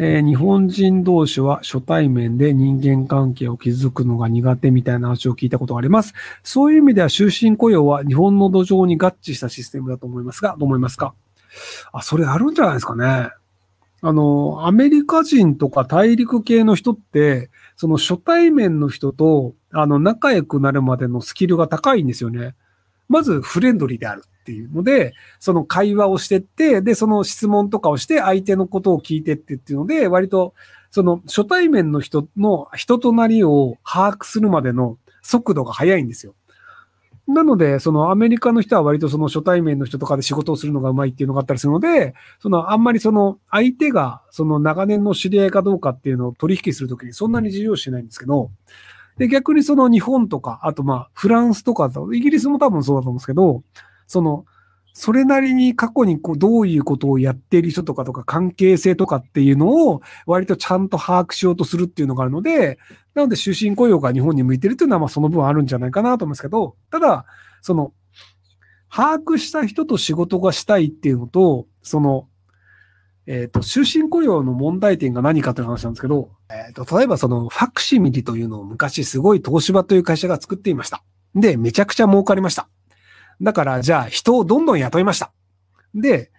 えー日本人同士は初対面で人間関係を築くのが苦手みたいな話を聞いたことがあります。そういう意味では終身雇用は日本の土壌に合致したシステムだと思いますが、どう思いますか？あ、それあるんじゃないですかね。あの、アメリカ人とか大陸系の人って、その初対面の人と、あの、仲良くなるまでのスキルが高いんですよね。まず、フレンドリーであるっていうので、その会話をしてって、で、その質問とかをして、相手のことを聞いてってっていうので、割と、その初対面の人の人となりを把握するまでの速度が速いんですよ。なので、そのアメリカの人は割とその初対面の人とかで仕事をするのがうまいっていうのがあったりするので、そのあんまりその相手がその長年の知り合いかどうかっていうのを取引するときにそんなに重要視しないんですけど、で、逆にその日本とか、あとまあフランスとかと、イギリスも多分そうだと思うんですけど、その、それなりに過去にこうどういうことをやっている人とかとか関係性とかっていうのを割とちゃんと把握しようとするっていうのがあるので、なので終身雇用が日本に向いてるっていうのはまあその分あるんじゃないかなと思うんですけど、ただ、その、把握した人と仕事がしたいっていうのと、その、えっ、と、終身雇用の問題点が何かという話なんですけど、えっ、と、例えばその、ファクシミリというのを昔すごい東芝という会社が作っていました。で、めちゃくちゃ儲かりました。だから、じゃあ人をどんどん雇いました。で、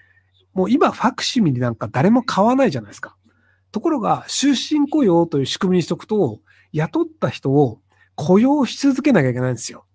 もう今ファクシミリなんか誰も買わないじゃないですか。ところが、終身雇用という仕組みにしとくと、雇った人を雇用し続けなきゃいけないんですよ。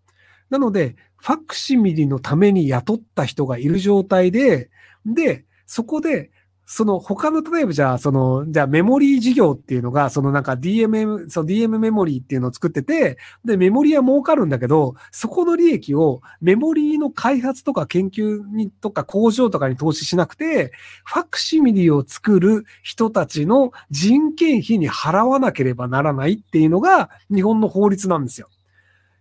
なので、ファクシミリのために雇った人がいる状態で、で、そこで、その他の、例えばじゃあ、その、じゃあメモリー事業っていうのが、そのなんか DMM、その DM メモリーっていうのを作ってて、で、メモリーは儲かるんだけど、そこの利益をメモリーの開発とか研究にとか工場とかに投資しなくて、ファクシミリを作る人たちの人件費に払わなければならないっていうのが日本の法律なんですよ。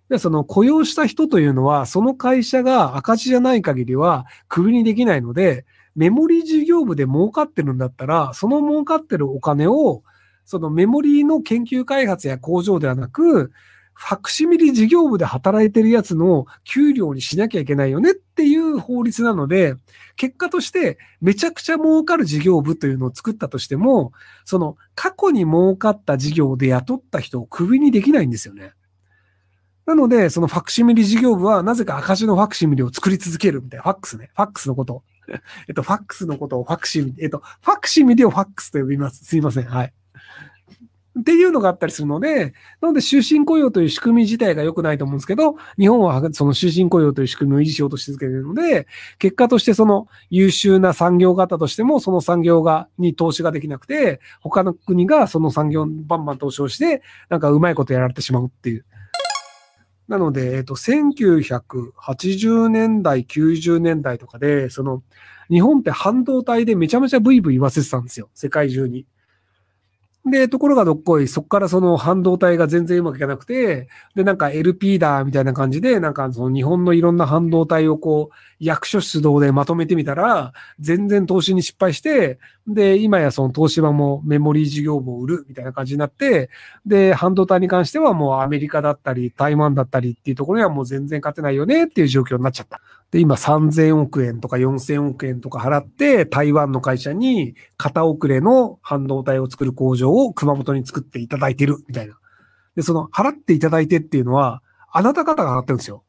で、その雇用した人というのは、その会社が赤字じゃない限りはクビにできないので、メモリー事業部で儲かってるんだったら、その儲かってるお金を、そのメモリーの研究開発や工場ではなく、ファクシミリ事業部で働いてるやつの給料にしなきゃいけないよねっていう法律なので、結果としてめちゃくちゃ儲かる事業部というのを作ったとしても、その過去に儲かった事業で雇った人をクビにできないんですよね。なので、そのファクシミリ事業部はなぜか赤字のファクシミリを作り続けるみたいな。ファックスね。ファックスのこと。えっと、ファックスのことをファクシミ、えっと、ファクシミリをファックスと呼びます。すいません。はい。っていうのがあったりするので、なので終身雇用という仕組み自体が良くないと思うんですけど、日本はその終身雇用という仕組みを維持しようとし続けているので、結果としてその優秀な産業があったとしても、その産業が、に投資ができなくて、他の国がその産業バンバン投資をして、なんかうまいことやられてしまうっていう。なので、えっと、1980年代、90年代とかで、その、日本って半導体でめちゃめちゃブイブイ言わせてたんですよ。世界中に。で、ところがどっこい、そこからその半導体が全然うまくいかなくて、で、なんか LP だ、みたいな感じで、なんかその日本のいろんな半導体をこう、役所主導でまとめてみたら、全然投資に失敗して、で、今やその東芝もメモリー事業部を売るみたいな感じになって、で、半導体に関してはもうアメリカだったり、台湾だったりっていうところにはもう全然勝てないよねっていう状況になっちゃった。で、今3000億円とか4000億円とか払って、台湾の会社に片遅れの半導体を作る工場を熊本に作っていただいてるみたいな。で、その払っていただいてっていうのは、あなた方が払ってるんですよ。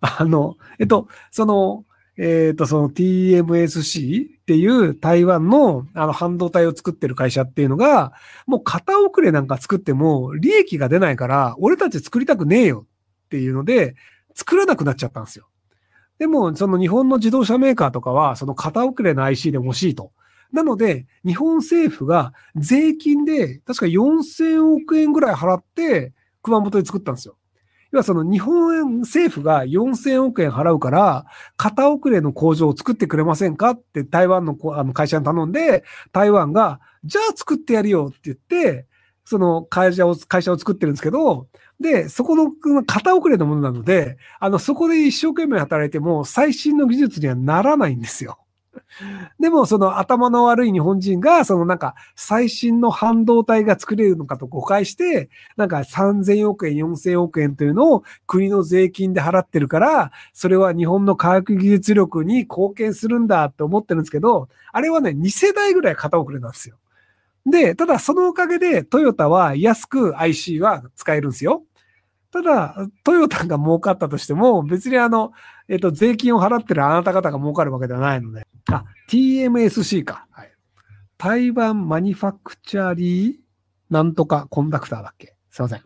あの、えっと、その、えっと、その TMSC っていう台湾のあの半導体を作ってる会社っていうのが、もう片遅れなんか作っても利益が出ないから、俺たち作りたくねえよっていうので、作らなくなっちゃったんですよ。でも、その日本の自動車メーカーとかは、その片遅れの IC で欲しいと。なので、日本政府が税金で、確か4000億円ぐらい払って、熊本で作ったんですよ。要はその日本政府が4000億円払うから、片遅れの工場を作ってくれませんかって台湾のあの会社に頼んで、台湾が、じゃあ作ってやるよって言って、その会社を、会社を作ってるんですけど、で、そこの片遅れのものなので、あの、そこで一生懸命働いても最新の技術にはならないんですよ。でも、その頭の悪い日本人が、そのなんか最新の半導体が作れるのかと誤解して、なんか3000億円、4000億円というのを国の税金で払ってるから、それは日本の科学技術力に貢献するんだって思ってるんですけど、あれはね、2世代ぐらい片遅れなんですよ。で、ただそのおかげでトヨタは安く IC は使えるんですよ。ただ、トヨタが儲かったとしても、別にあの、えっ、と、税金を払ってるあなた方が儲かるわけではないので。あ、TMSC か。はい。台湾マニファクチャリーなんとかコンダクターだっけ？すいません。